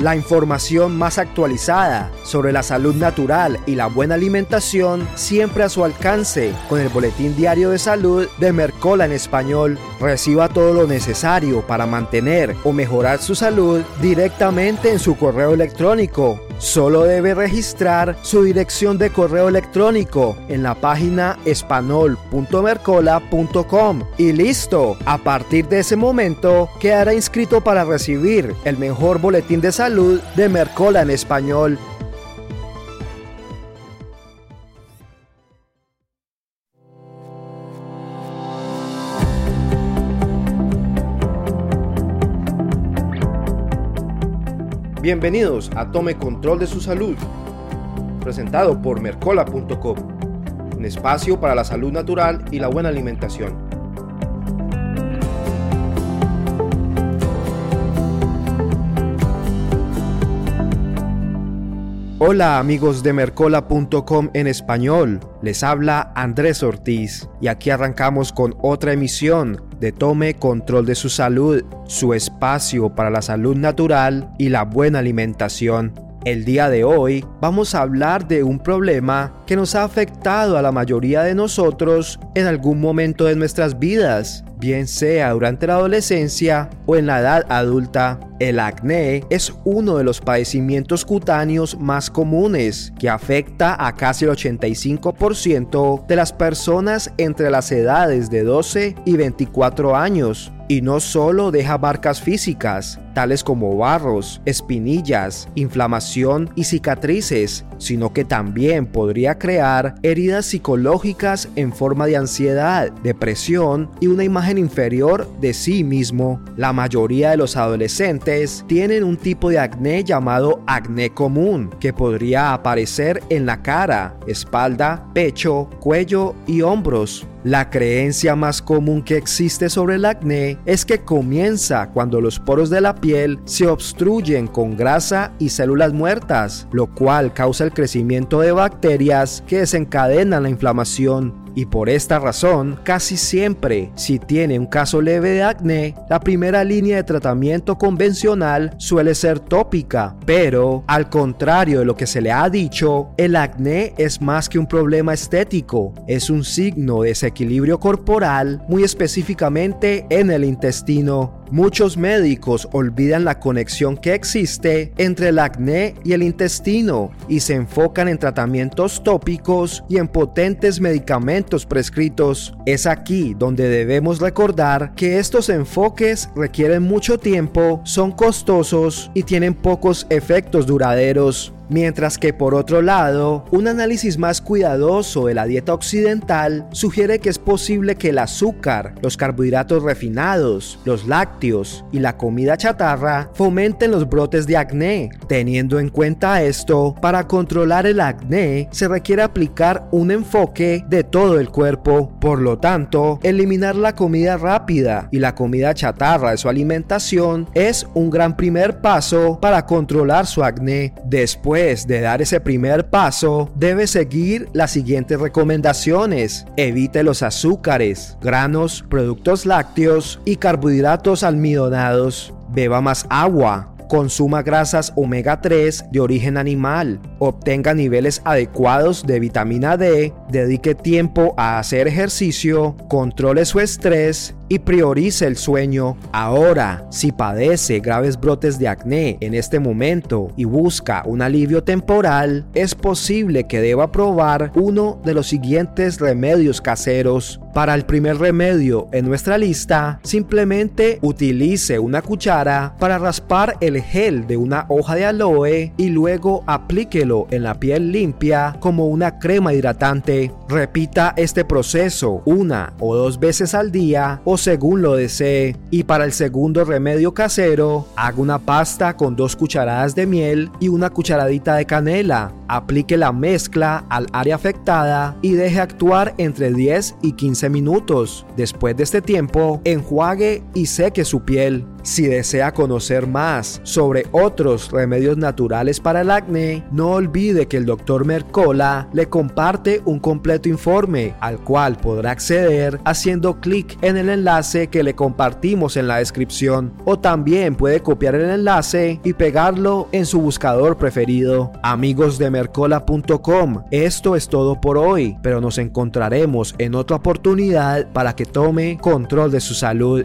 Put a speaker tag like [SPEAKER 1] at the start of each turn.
[SPEAKER 1] La información más actualizada sobre la salud natural y la buena alimentación siempre a su alcance con el Boletín Diario de Salud de Mercola en español. Reciba todo lo necesario para mantener o mejorar su salud directamente en su correo electrónico. Solo debe registrar su dirección de correo electrónico en la página espanol.mercola.com y listo. A partir de ese momento quedará inscrito para recibir el mejor boletín de salud de Mercola en español. Bienvenidos a Tome Control de su Salud, presentado por Mercola.com, un espacio para la salud natural y la buena alimentación. Hola amigos de Mercola.com en español, les habla Andrés Ortiz y aquí arrancamos con otra emisión de Tome Control de su Salud, su espacio para la salud natural y la buena alimentación. El día de hoy vamos a hablar de un problema que nos ha afectado a la mayoría de nosotros en algún momento de nuestras vidas, bien sea durante la adolescencia o en la edad adulta. El acné es uno de los padecimientos cutáneos más comunes que afecta a casi el 85% de las personas entre las edades de 12 y 24 años. Y no solo deja marcas físicas, tales como barros, espinillas, inflamación y cicatrices, sino que también podría crear heridas psicológicas en forma de ansiedad, depresión y una imagen inferior de sí mismo. La mayoría de los adolescentes tienen un tipo de acné llamado acné común, que podría aparecer en la cara, espalda, pecho, cuello y hombros. La creencia más común que existe sobre el acné es que comienza cuando los poros de la piel se obstruyen con grasa y células muertas, lo cual causa el crecimiento de bacterias que desencadenan la inflamación y por esta razón, casi siempre, si tiene un caso leve de acné, la primera línea de tratamiento convencional suele ser tópica, pero al contrario de lo que se le ha dicho, el acné es más que un problema estético, es un signo de desequilibrio corporal, muy específicamente en el intestino. Muchos médicos olvidan la conexión que existe entre el acné y el intestino y se enfocan en tratamientos tópicos y en potentes medicamentos prescritos. Es aquí donde debemos recordar que estos enfoques requieren mucho tiempo, son costosos y tienen pocos efectos duraderos. Mientras que por otro lado, un análisis más cuidadoso de la dieta occidental sugiere que es posible que el azúcar, los carbohidratos refinados, los lácteos y la comida chatarra fomenten los brotes de acné. Teniendo en cuenta esto, para controlar el acné se requiere aplicar un enfoque de todo el cuerpo. Por lo tanto, eliminar la comida rápida y la comida chatarra de su alimentación es un gran primer paso para controlar su acné. Después de dar ese primer paso, debe seguir las siguientes recomendaciones. Evite los azúcares, granos, productos lácteos y carbohidratos almidonados. Beba más agua, consuma grasas omega 3 de origen animal, obtenga niveles adecuados de vitamina D, dedique tiempo a hacer ejercicio, controle su estrés y priorice el sueño. Ahora, si padece graves brotes de acné en este momento y busca un alivio temporal, es posible que deba probar uno de los siguientes remedios caseros. Para el primer remedio en nuestra lista, simplemente utilice una cuchara para raspar el gel de una hoja de aloe y luego en la piel limpia como una crema hidratante. Repita este proceso una o dos veces al día o según lo desee. Y para el segundo remedio casero, haga una pasta con dos cucharadas de miel y una cucharadita de canela. Aplique la mezcla al área afectada y deje actuar entre 10 y 15 minutos. Después de este tiempo, enjuague y seque su piel. Si desea conocer más sobre otros remedios naturales para el acné, no olvide que el Dr. Mercola le comparte un completo informe al cual podrá acceder haciendo clic en el enlace que le compartimos en la descripción o también puede copiar el enlace y pegarlo en su buscador preferido. Amigos de mercola.com, esto es todo por hoy, pero nos encontraremos en otra oportunidad para que tome control de su salud.